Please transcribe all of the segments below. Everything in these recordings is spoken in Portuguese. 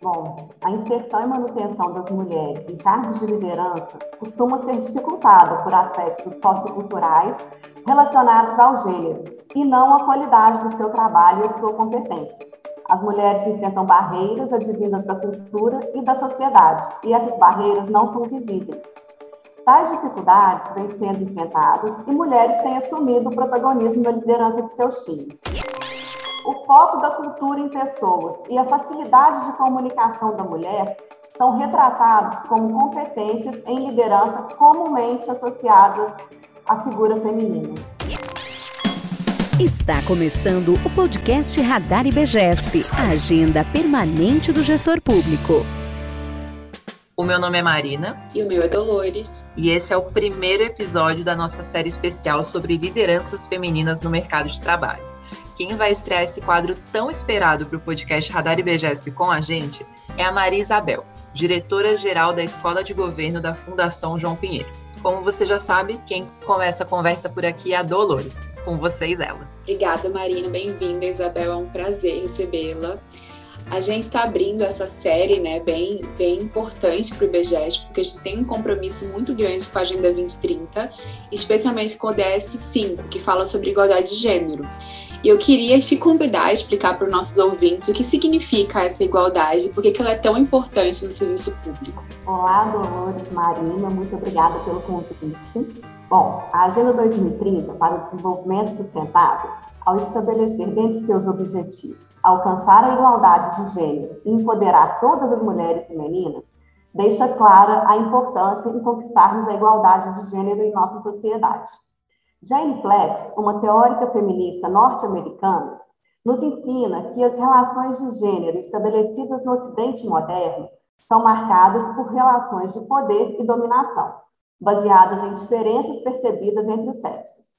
Bom, a inserção e manutenção das mulheres em cargos de liderança costuma ser dificultada por aspectos socioculturais relacionados ao gênero e não à qualidade do seu trabalho e a sua competência. As mulheres enfrentam barreiras advindas da cultura e da sociedade, e essas barreiras não são visíveis. Tais dificuldades vêm sendo enfrentadas e mulheres têm assumido o protagonismo da liderança de seus times o foco da cultura em pessoas e a facilidade de comunicação da mulher são retratados como competências em liderança comumente associadas à figura feminina. Está começando o podcast Radar IBGESP, a agenda permanente do gestor público. O meu nome é Marina. E o meu é Dolores. E esse é o primeiro episódio da nossa série especial sobre lideranças femininas no mercado de trabalho. Quem vai estrear esse quadro tão esperado para o podcast Radar IBGESP com a gente é a Maria Isabel, diretora-geral da Escola de Governo da Fundação João Pinheiro. Como você já sabe, quem começa a conversa por aqui é a Dolores. Com vocês, ela. Obrigada, Marina. Bem-vinda, Isabel. É um prazer recebê-la. A gente está abrindo essa série, né, bem, bem importante para o IBGES, porque a gente tem um compromisso muito grande com a Agenda 2030, especialmente com o DS5, que fala sobre igualdade de gênero. E eu queria te convidar a explicar para os nossos ouvintes o que significa essa igualdade por que ela é tão importante no serviço público. Olá, Dolores, Marina, muito obrigada pelo convite. Bom, a Agenda 2030 para o Desenvolvimento Sustentável, ao estabelecer dentre seus objetivos alcançar a igualdade de gênero e empoderar todas as mulheres e meninas, deixa clara a importância em conquistarmos a igualdade de gênero em nossa sociedade. Jane Flex, uma teórica feminista norte-americana, nos ensina que as relações de gênero estabelecidas no Ocidente moderno são marcadas por relações de poder e dominação, baseadas em diferenças percebidas entre os sexos.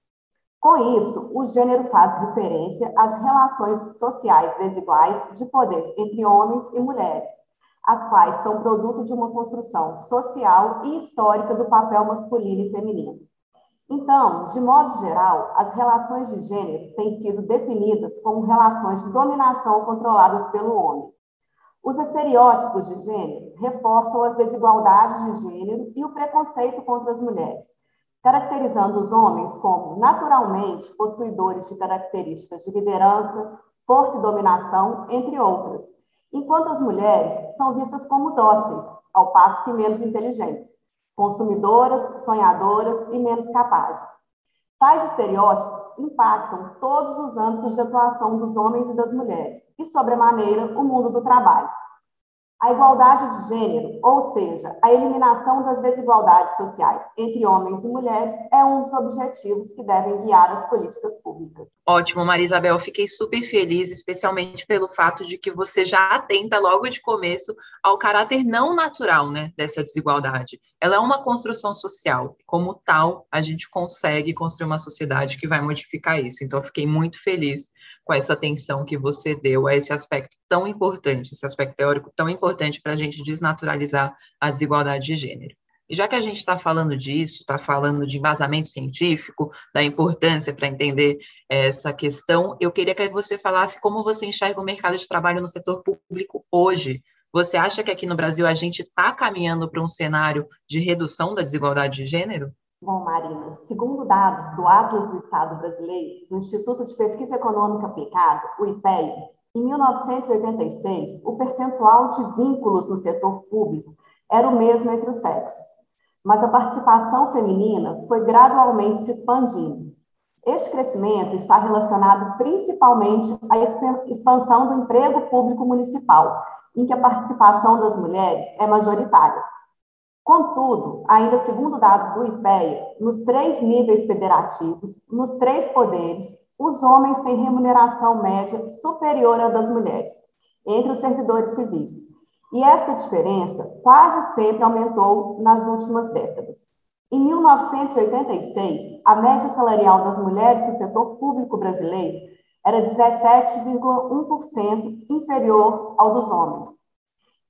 Com isso, o gênero faz referência às relações sociais desiguais de poder entre homens e mulheres, as quais são produto de uma construção social e histórica do papel masculino e feminino. Então, de modo geral, as relações de gênero têm sido definidas como relações de dominação controladas pelo homem. Os estereótipos de gênero reforçam as desigualdades de gênero e o preconceito contra as mulheres, caracterizando os homens como naturalmente possuidores de características de liderança, força e dominação, entre outras, enquanto as mulheres são vistas como dóceis, ao passo que menos inteligentes consumidoras, sonhadoras e menos capazes. Tais estereótipos impactam todos os âmbitos de atuação dos homens e das mulheres, e, sobremaneira, o mundo do trabalho. A igualdade de gênero, ou seja, a eliminação das desigualdades sociais entre homens e mulheres, é um dos objetivos que devem guiar as políticas públicas. Ótimo, Maria Isabel, fiquei super feliz, especialmente pelo fato de que você já atenta logo de começo ao caráter não natural né, dessa desigualdade. Ela é uma construção social, como tal, a gente consegue construir uma sociedade que vai modificar isso. Então, fiquei muito feliz com essa atenção que você deu a esse aspecto tão importante, esse aspecto teórico tão importante para a gente desnaturalizar a desigualdade de gênero. E já que a gente está falando disso, está falando de embasamento científico, da importância para entender essa questão, eu queria que você falasse como você enxerga o mercado de trabalho no setor público hoje. Você acha que aqui no Brasil a gente está caminhando para um cenário de redução da desigualdade de gênero? Bom, Marina, segundo dados do Atlas do Estado Brasileiro, do Instituto de Pesquisa Econômica Aplicada, o IPEA, em 1986, o percentual de vínculos no setor público era o mesmo entre os sexos, mas a participação feminina foi gradualmente se expandindo. Este crescimento está relacionado principalmente à expansão do emprego público municipal, em que a participação das mulheres é majoritária. Contudo, ainda segundo dados do IPEA, nos três níveis federativos, nos três poderes, os homens têm remuneração média superior à das mulheres, entre os servidores civis. E esta diferença quase sempre aumentou nas últimas décadas. Em 1986, a média salarial das mulheres no setor público brasileiro era 17,1% inferior ao dos homens.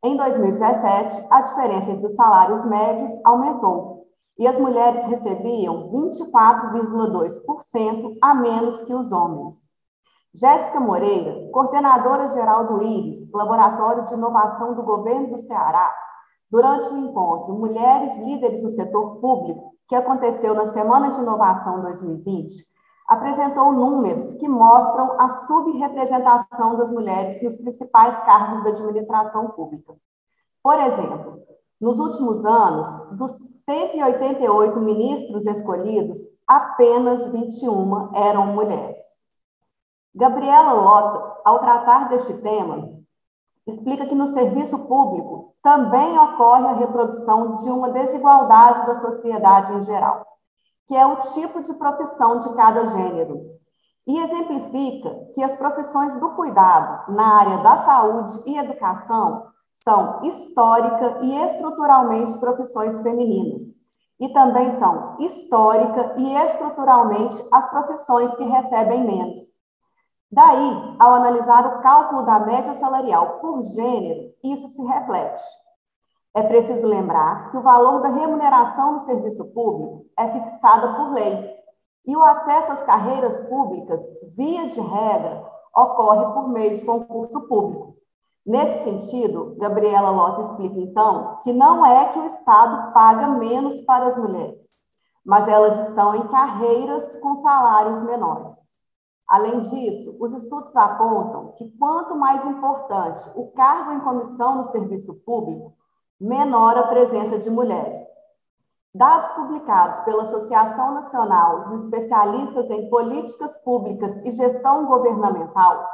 Em 2017, a diferença entre os salários médios aumentou e as mulheres recebiam 24,2% a menos que os homens. Jéssica Moreira, coordenadora geral do IRIS, Laboratório de Inovação do Governo do Ceará, durante o encontro Mulheres Líderes do Setor Público, que aconteceu na Semana de Inovação 2020, apresentou números que mostram a subrepresentação das mulheres nos principais cargos da administração pública. Por exemplo, nos últimos anos, dos 188 ministros escolhidos, apenas 21 eram mulheres. Gabriela Lota, ao tratar deste tema, explica que no serviço público também ocorre a reprodução de uma desigualdade da sociedade em geral que é o tipo de profissão de cada gênero, e exemplifica que as profissões do cuidado na área da saúde e educação são histórica e estruturalmente profissões femininas, e também são histórica e estruturalmente as profissões que recebem menos. Daí, ao analisar o cálculo da média salarial por gênero, isso se reflete. É preciso lembrar que o valor da remuneração no serviço público é fixado por lei e o acesso às carreiras públicas, via de regra, ocorre por meio de concurso público. Nesse sentido, Gabriela Lota explica então que não é que o Estado paga menos para as mulheres, mas elas estão em carreiras com salários menores. Além disso, os estudos apontam que quanto mais importante o cargo em comissão no serviço público, menor a presença de mulheres. Dados publicados pela Associação Nacional dos Especialistas em Políticas Públicas e Gestão Governamental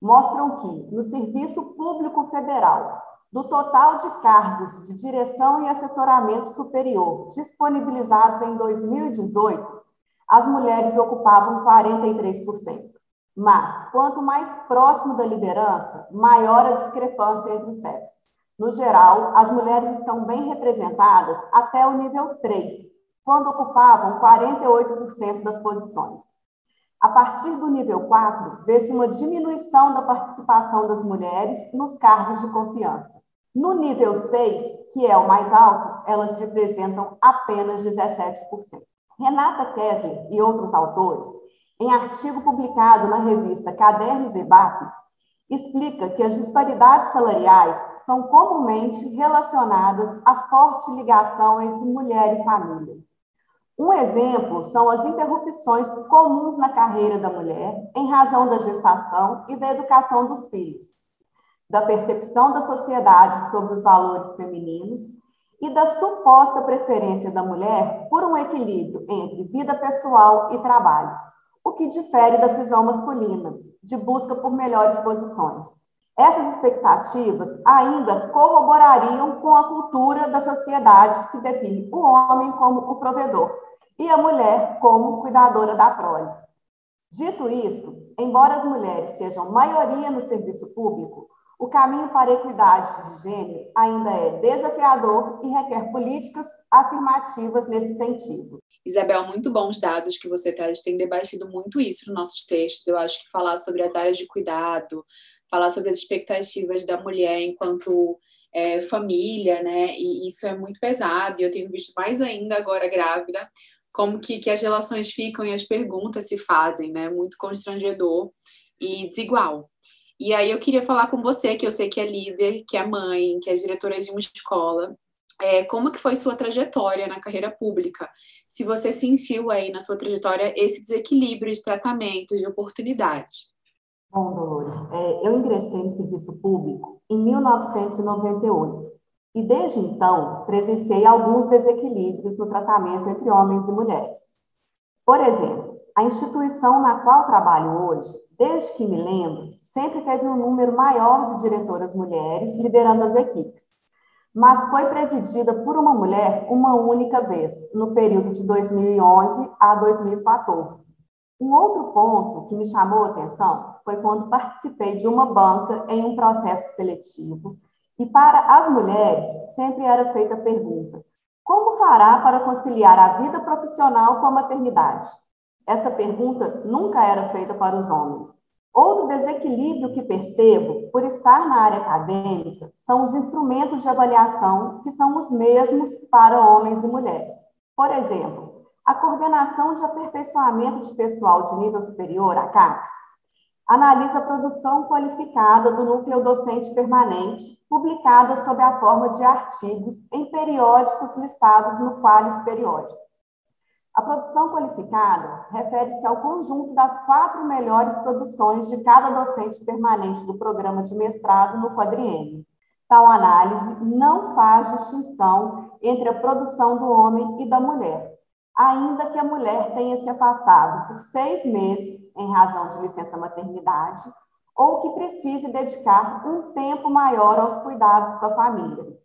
mostram que, no Serviço Público Federal, do total de cargos de direção e assessoramento superior disponibilizados em 2018, as mulheres ocupavam 43%. Mas, quanto mais próximo da liderança, maior a discrepância entre os sexos. No geral, as mulheres estão bem representadas até o nível 3, quando ocupavam 48% das posições. A partir do nível 4, vê-se uma diminuição da participação das mulheres nos cargos de confiança. No nível 6, que é o mais alto, elas representam apenas 17%. Renata Kessler e outros autores, em artigo publicado na revista Cadernos EBAP, explica que as disparidades salariais são comumente relacionadas à forte ligação entre mulher e família. Um exemplo são as interrupções comuns na carreira da mulher em razão da gestação e da educação dos filhos, da percepção da sociedade sobre os valores femininos e da suposta preferência da mulher por um equilíbrio entre vida pessoal e trabalho o que difere da visão masculina, de busca por melhores posições. Essas expectativas ainda corroborariam com a cultura da sociedade que define o homem como o provedor e a mulher como cuidadora da prole. Dito isto, embora as mulheres sejam maioria no serviço público, o caminho para a equidade de gênero ainda é desafiador e requer políticas afirmativas nesse sentido. Isabel, muito bons dados que você traz, tem debatido muito isso nos nossos textos. Eu acho que falar sobre as áreas de cuidado, falar sobre as expectativas da mulher enquanto é, família, né? E isso é muito pesado, e eu tenho visto mais ainda agora grávida, como que, que as relações ficam e as perguntas se fazem, né? Muito constrangedor e desigual. E aí eu queria falar com você, que eu sei que é líder, que é mãe, que é diretora de uma escola, é, como que foi sua trajetória na carreira pública? Se você sentiu aí na sua trajetória esse desequilíbrio de tratamento, de oportunidade. Bom, Dolores, é, eu ingressei no serviço público em 1998 e desde então presenciei alguns desequilíbrios no tratamento entre homens e mulheres. Por exemplo, a instituição na qual trabalho hoje, desde que me lembro, sempre teve um número maior de diretoras mulheres liderando as equipes mas foi presidida por uma mulher uma única vez, no período de 2011 a 2014. Um outro ponto que me chamou a atenção foi quando participei de uma banca em um processo seletivo e para as mulheres sempre era feita a pergunta: como fará para conciliar a vida profissional com a maternidade? Esta pergunta nunca era feita para os homens. Outro desequilíbrio que percebo, por estar na área acadêmica, são os instrumentos de avaliação que são os mesmos para homens e mulheres. Por exemplo, a coordenação de aperfeiçoamento de pessoal de nível superior, a CAPES, analisa a produção qualificada do núcleo docente permanente, publicada sob a forma de artigos em periódicos listados no Qualis Periódicos. A produção qualificada refere-se ao conjunto das quatro melhores produções de cada docente permanente do programa de mestrado no quadriênio. Tal análise não faz distinção entre a produção do homem e da mulher, ainda que a mulher tenha se afastado por seis meses em razão de licença maternidade ou que precise dedicar um tempo maior aos cuidados da família.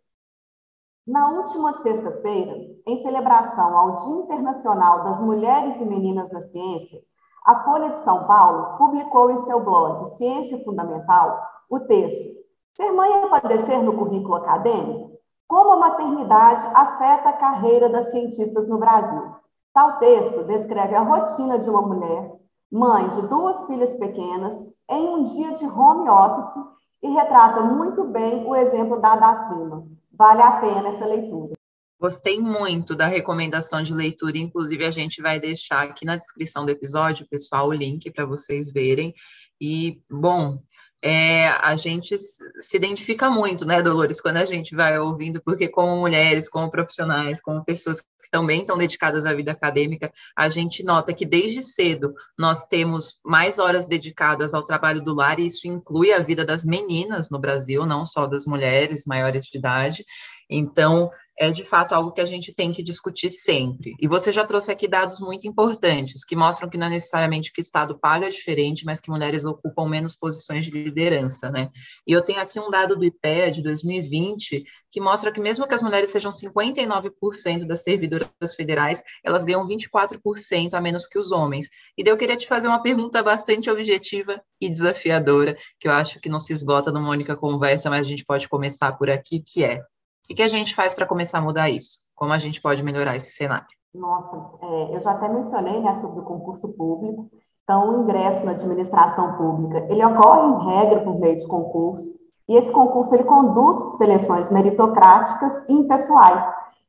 Na última sexta-feira, em celebração ao Dia Internacional das Mulheres e Meninas na Ciência, a Folha de São Paulo publicou em seu blog Ciência Fundamental o texto Ser mãe é padecer no currículo acadêmico? Como a maternidade afeta a carreira das cientistas no Brasil? Tal texto descreve a rotina de uma mulher, mãe de duas filhas pequenas, em um dia de home office e retrata muito bem o exemplo dado acima. Vale a pena essa leitura. Gostei muito da recomendação de leitura, inclusive a gente vai deixar aqui na descrição do episódio, pessoal, o link para vocês verem. E, bom, é, a gente se identifica muito, né, Dolores, quando a gente vai ouvindo, porque como mulheres, como profissionais, como pessoas que também estão dedicadas à vida acadêmica, a gente nota que desde cedo nós temos mais horas dedicadas ao trabalho do lar, e isso inclui a vida das meninas no Brasil, não só das mulheres maiores de idade. Então, é de fato algo que a gente tem que discutir sempre. E você já trouxe aqui dados muito importantes, que mostram que não é necessariamente que o Estado paga diferente, mas que mulheres ocupam menos posições de liderança, né? E eu tenho aqui um dado do IPEA de 2020, que mostra que mesmo que as mulheres sejam 59% das servidoras federais, elas ganham 24% a menos que os homens. E daí eu queria te fazer uma pergunta bastante objetiva e desafiadora, que eu acho que não se esgota numa única conversa, mas a gente pode começar por aqui, que é o que a gente faz para começar a mudar isso? Como a gente pode melhorar esse cenário? Nossa, é, eu já até mencionei né, sobre o concurso público. Então, o ingresso na administração pública, ele ocorre em regra por meio de concurso, e esse concurso ele conduz seleções meritocráticas e impessoais.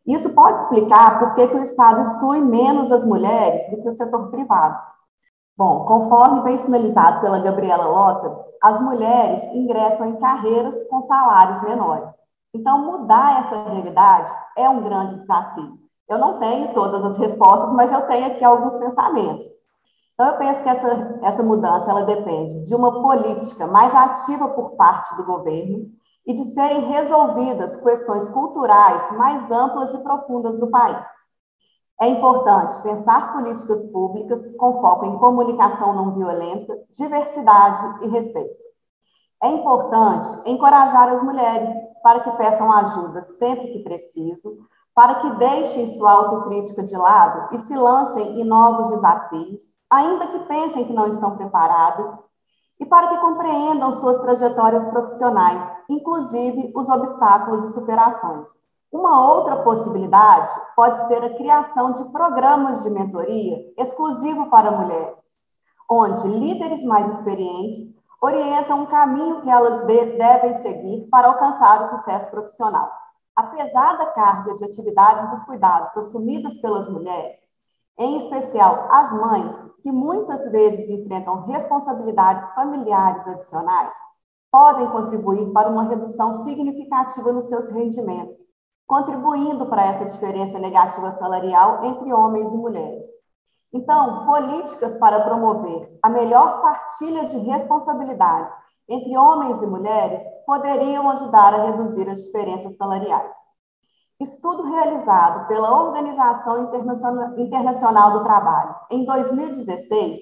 Isso pode explicar por que, que o Estado exclui menos as mulheres do que o setor privado. Bom, conforme bem sinalizado pela Gabriela Lota, as mulheres ingressam em carreiras com salários menores. Então, mudar essa realidade é um grande desafio. Eu não tenho todas as respostas, mas eu tenho aqui alguns pensamentos. Então, eu penso que essa, essa mudança ela depende de uma política mais ativa por parte do governo e de serem resolvidas questões culturais mais amplas e profundas do país. É importante pensar políticas públicas com foco em comunicação não violenta, diversidade e respeito. É importante encorajar as mulheres para que peçam ajuda sempre que preciso, para que deixem sua autocrítica de lado e se lancem em novos desafios, ainda que pensem que não estão preparadas, e para que compreendam suas trajetórias profissionais, inclusive os obstáculos e superações. Uma outra possibilidade pode ser a criação de programas de mentoria exclusivo para mulheres, onde líderes mais experientes orientam um caminho que elas devem seguir para alcançar o sucesso profissional. Apesar da carga de atividades dos cuidados assumidas pelas mulheres, em especial as mães, que muitas vezes enfrentam responsabilidades familiares adicionais, podem contribuir para uma redução significativa nos seus rendimentos, contribuindo para essa diferença negativa salarial entre homens e mulheres. Então, políticas para promover a melhor partilha de responsabilidades entre homens e mulheres poderiam ajudar a reduzir as diferenças salariais. Estudo realizado pela Organização Internacional do Trabalho em 2016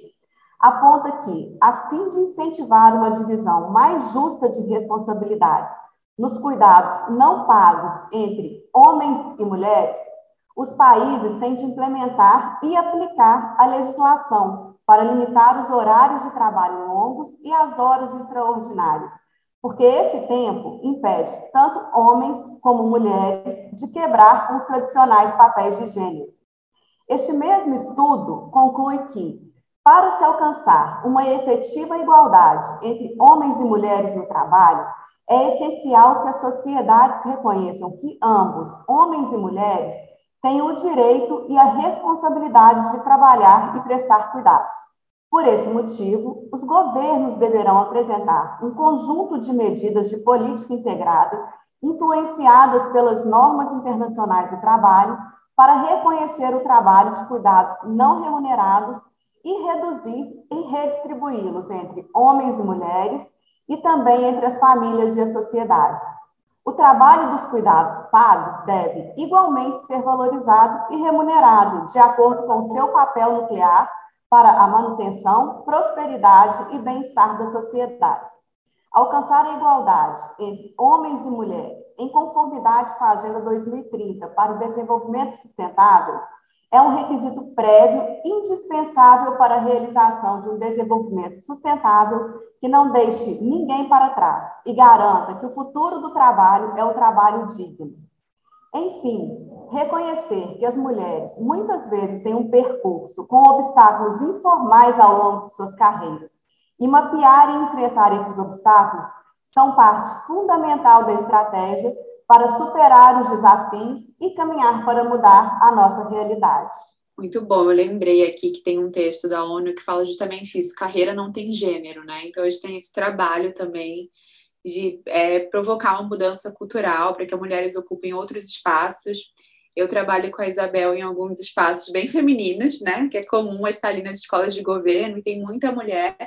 aponta que, a fim de incentivar uma divisão mais justa de responsabilidades nos cuidados não pagos entre homens e mulheres, os países têm de implementar e aplicar a legislação para limitar os horários de trabalho longos e as horas extraordinárias, porque esse tempo impede tanto homens como mulheres de quebrar os tradicionais papéis de gênero. Este mesmo estudo conclui que, para se alcançar uma efetiva igualdade entre homens e mulheres no trabalho, é essencial que as sociedades reconheçam que ambos, homens e mulheres, têm o direito e a responsabilidade de trabalhar e prestar cuidados. Por esse motivo, os governos deverão apresentar um conjunto de medidas de política integrada, influenciadas pelas normas internacionais do trabalho, para reconhecer o trabalho de cuidados não remunerados e reduzir e redistribuí-los entre homens e mulheres e também entre as famílias e as sociedades. O trabalho dos cuidados pagos deve igualmente ser valorizado e remunerado de acordo com seu papel nuclear para a manutenção, prosperidade e bem-estar das sociedades. Alcançar a igualdade entre homens e mulheres, em conformidade com a Agenda 2030 para o Desenvolvimento Sustentável, é um requisito prévio indispensável para a realização de um desenvolvimento sustentável que não deixe ninguém para trás e garanta que o futuro do trabalho é o trabalho digno. Enfim, reconhecer que as mulheres muitas vezes têm um percurso com obstáculos informais ao longo de suas carreiras e mapear e enfrentar esses obstáculos são parte fundamental da estratégia para superar os desafios e caminhar para mudar a nossa realidade. Muito bom, eu lembrei aqui que tem um texto da ONU que fala justamente isso: carreira não tem gênero, né? Então a gente tem esse trabalho também de é, provocar uma mudança cultural para que as mulheres ocupem outros espaços. Eu trabalho com a Isabel em alguns espaços bem femininos, né? Que é comum estar ali nas escolas de governo e tem muita mulher.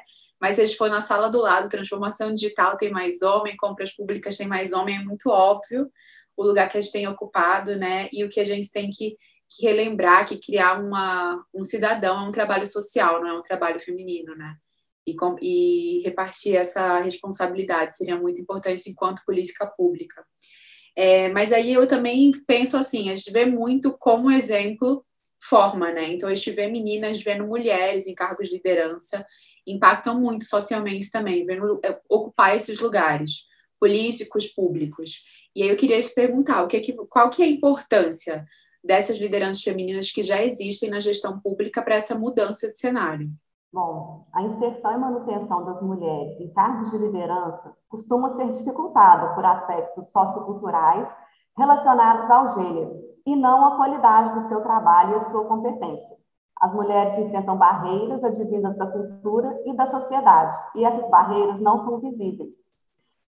Mas se a gente for na sala do lado, transformação digital tem mais homem, compras públicas tem mais homem, é muito óbvio o lugar que a gente tem ocupado, né? E o que a gente tem que, que relembrar, que criar uma, um cidadão é um trabalho social, não é um trabalho feminino, né? E, com, e repartir essa responsabilidade seria muito importante enquanto política pública. É, mas aí eu também penso assim, a gente vê muito como exemplo forma, né? Então a gente vê meninas vendo mulheres em cargos de liderança, impactam muito socialmente também, vendo é, ocupar esses lugares políticos, públicos. E aí eu queria te perguntar, o que é que, qual que é a importância dessas lideranças femininas que já existem na gestão pública para essa mudança de cenário? Bom, a inserção e manutenção das mulheres em cargos de liderança costuma ser dificultada por aspectos socioculturais relacionados ao gênero e não à qualidade do seu trabalho e a sua competência. As mulheres enfrentam barreiras advindas da cultura e da sociedade, e essas barreiras não são visíveis.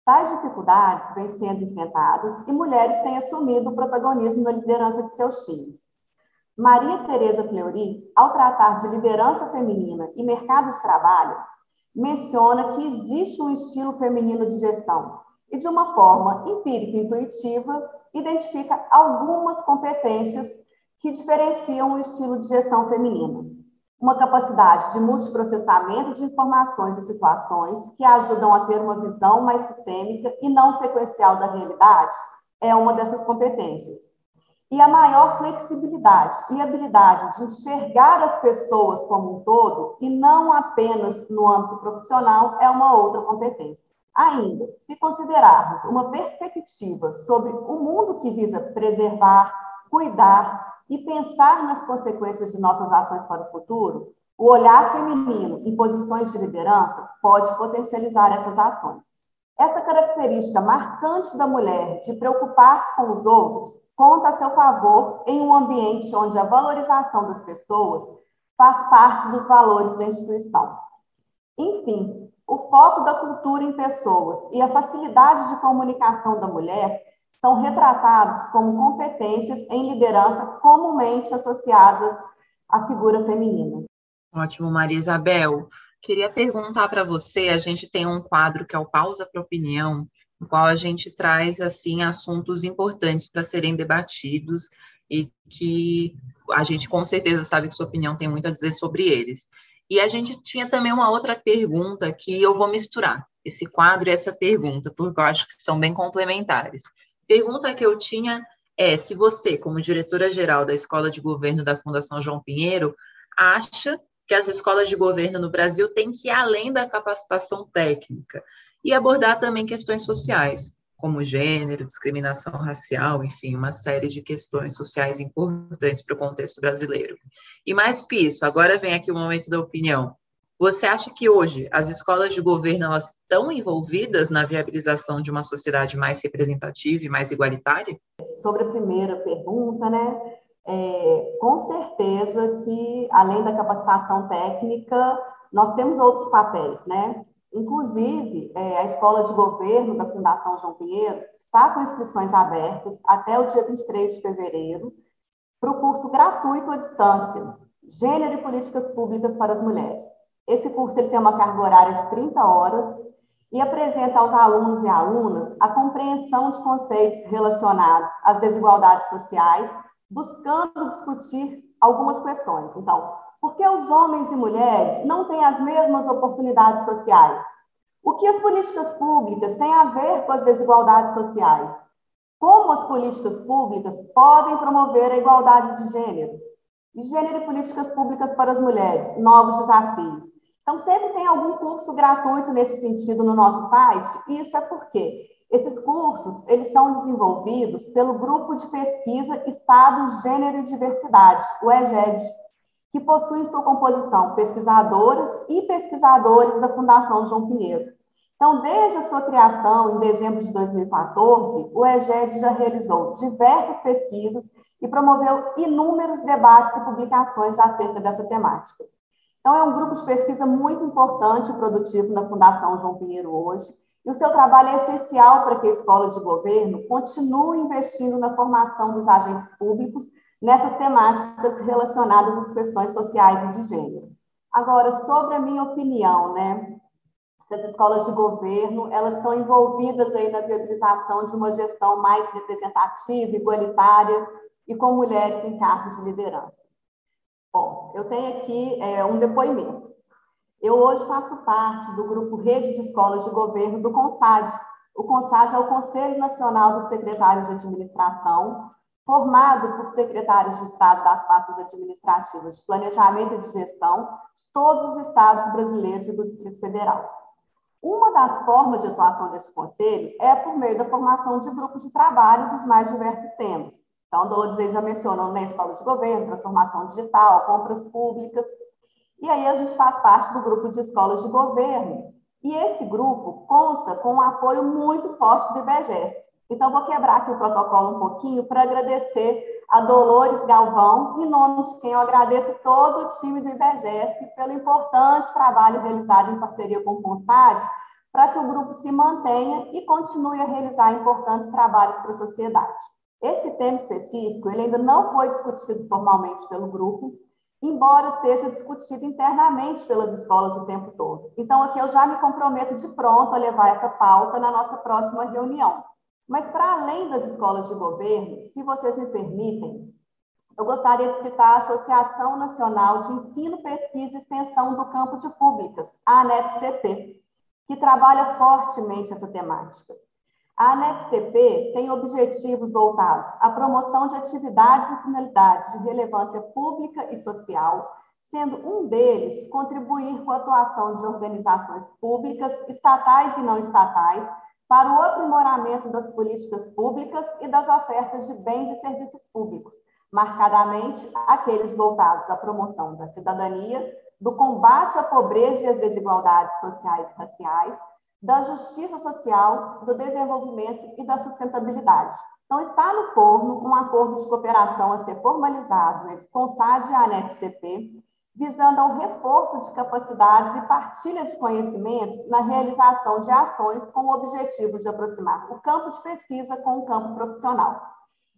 Tais dificuldades vêm sendo enfrentadas e mulheres têm assumido o protagonismo na liderança de seus times. Maria Tereza Fleury, ao tratar de liderança feminina e mercado de trabalho, menciona que existe um estilo feminino de gestão e, de uma forma empírico-intuitiva, identifica algumas competências que diferenciam o estilo de gestão feminino. Uma capacidade de multiprocessamento de informações e situações que ajudam a ter uma visão mais sistêmica e não sequencial da realidade é uma dessas competências e a maior flexibilidade e habilidade de enxergar as pessoas como um todo e não apenas no âmbito profissional é uma outra competência. Ainda, se considerarmos uma perspectiva sobre o mundo que visa preservar, cuidar e pensar nas consequências de nossas ações para o futuro, o olhar feminino em posições de liderança pode potencializar essas ações. Essa característica marcante da mulher de preocupar-se com os outros conta a seu favor em um ambiente onde a valorização das pessoas faz parte dos valores da instituição. Enfim, o foco da cultura em pessoas e a facilidade de comunicação da mulher são retratados como competências em liderança comumente associadas à figura feminina. Ótimo, Maria Isabel. Queria perguntar para você, a gente tem um quadro que é o Pausa para Opinião, no qual a gente traz assim assuntos importantes para serem debatidos e que a gente com certeza sabe que sua opinião tem muito a dizer sobre eles. E a gente tinha também uma outra pergunta que eu vou misturar esse quadro e essa pergunta, porque eu acho que são bem complementares. Pergunta que eu tinha é se você, como diretora-geral da Escola de Governo da Fundação João Pinheiro, acha que as escolas de governo no Brasil têm que ir além da capacitação técnica e abordar também questões sociais, como gênero, discriminação racial, enfim, uma série de questões sociais importantes para o contexto brasileiro. E mais do que isso, agora vem aqui o momento da opinião. Você acha que hoje as escolas de governo elas estão envolvidas na viabilização de uma sociedade mais representativa e mais igualitária? Sobre a primeira pergunta, né? É, com certeza que, além da capacitação técnica, nós temos outros papéis, né? Inclusive, é, a Escola de Governo da Fundação João Pinheiro está com inscrições abertas até o dia 23 de fevereiro para o curso gratuito à distância, Gênero e Políticas Públicas para as Mulheres. Esse curso ele tem uma carga horária de 30 horas e apresenta aos alunos e alunas a compreensão de conceitos relacionados às desigualdades sociais, buscando discutir algumas questões. Então, por que os homens e mulheres não têm as mesmas oportunidades sociais? O que as políticas públicas têm a ver com as desigualdades sociais? Como as políticas públicas podem promover a igualdade de gênero? E gênero e políticas públicas para as mulheres, novos desafios. Então, sempre tem algum curso gratuito nesse sentido no nosso site, e isso é porque esses cursos, eles são desenvolvidos pelo Grupo de Pesquisa Estado, Gênero e Diversidade, o EGED, que possui em sua composição pesquisadoras e pesquisadores da Fundação João Pinheiro. Então, desde a sua criação, em dezembro de 2014, o EGED já realizou diversas pesquisas e promoveu inúmeros debates e publicações acerca dessa temática. Então, é um grupo de pesquisa muito importante e produtivo na Fundação João Pinheiro hoje, e o seu trabalho é essencial para que a escola de governo continue investindo na formação dos agentes públicos nessas temáticas relacionadas às questões sociais e de gênero. Agora, sobre a minha opinião, né? Essas escolas de governo, elas estão envolvidas aí na viabilização de uma gestão mais representativa, igualitária e com mulheres em cargos de liderança. Bom, eu tenho aqui é, um depoimento. Eu hoje faço parte do grupo Rede de Escolas de Governo do CONSAD. O CONSAD é o Conselho Nacional dos Secretários de Administração, formado por secretários de Estado das pastas administrativas de planejamento e de gestão de todos os estados brasileiros e do Distrito Federal. Uma das formas de atuação deste conselho é por meio da formação de grupos de trabalho dos mais diversos temas. Então, Dolores já mencionou na né, escola de governo, transformação digital, compras públicas. E aí a gente faz parte do grupo de escolas de governo. E esse grupo conta com um apoio muito forte do IBGESP, então, vou quebrar aqui o protocolo um pouquinho para agradecer a Dolores Galvão, em nome de quem eu agradeço todo o time do IBGESP pelo importante trabalho realizado em parceria com o CONSAD, para que o grupo se mantenha e continue a realizar importantes trabalhos para a sociedade. Esse tema específico ele ainda não foi discutido formalmente pelo grupo, embora seja discutido internamente pelas escolas o tempo todo. Então, aqui eu já me comprometo de pronto a levar essa pauta na nossa próxima reunião. Mas, para além das escolas de governo, se vocês me permitem, eu gostaria de citar a Associação Nacional de Ensino, Pesquisa e Extensão do Campo de Públicas, a ANEPCP, que trabalha fortemente essa temática. A ANEPCP tem objetivos voltados à promoção de atividades e finalidades de relevância pública e social, sendo um deles contribuir com a atuação de organizações públicas, estatais e não estatais, para o aprimoramento das políticas públicas e das ofertas de bens e serviços públicos, marcadamente aqueles voltados à promoção da cidadania, do combate à pobreza e às desigualdades sociais e raciais, da justiça social, do desenvolvimento e da sustentabilidade. Então, está no forno um acordo de cooperação a ser formalizado entre CONSAD e a ANEP-CP, visando ao reforço de capacidades e partilha de conhecimentos na realização de ações com o objetivo de aproximar o campo de pesquisa com o campo profissional.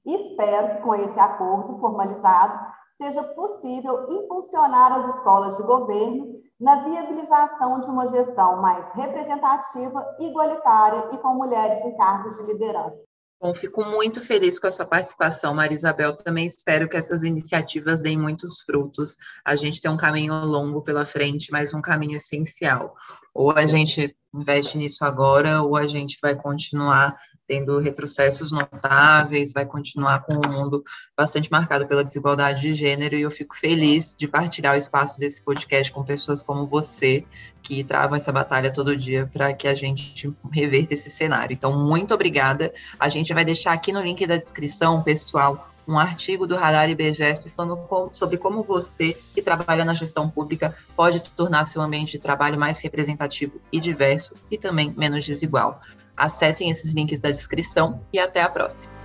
espero que com esse acordo formalizado seja possível impulsionar as escolas de governo na viabilização de uma gestão mais representativa, igualitária e com mulheres em cargos de liderança. Bom, fico muito feliz com a sua participação, Marisabel. Também espero que essas iniciativas deem muitos frutos. A gente tem um caminho longo pela frente, mas um caminho essencial. Ou a gente investe nisso agora, ou a gente vai continuar tendo retrocessos notáveis, vai continuar com um mundo bastante marcado pela desigualdade de gênero, e eu fico feliz de partilhar o espaço desse podcast com pessoas como você, que travam essa batalha todo dia para que a gente reverta esse cenário. Então, muito obrigada. A gente vai deixar aqui no link da descrição, pessoal, um artigo do Radar IBGESP falando sobre como você, que trabalha na gestão pública, pode tornar seu ambiente de trabalho mais representativo e diverso e também menos desigual. Acessem esses links da descrição e até a próxima.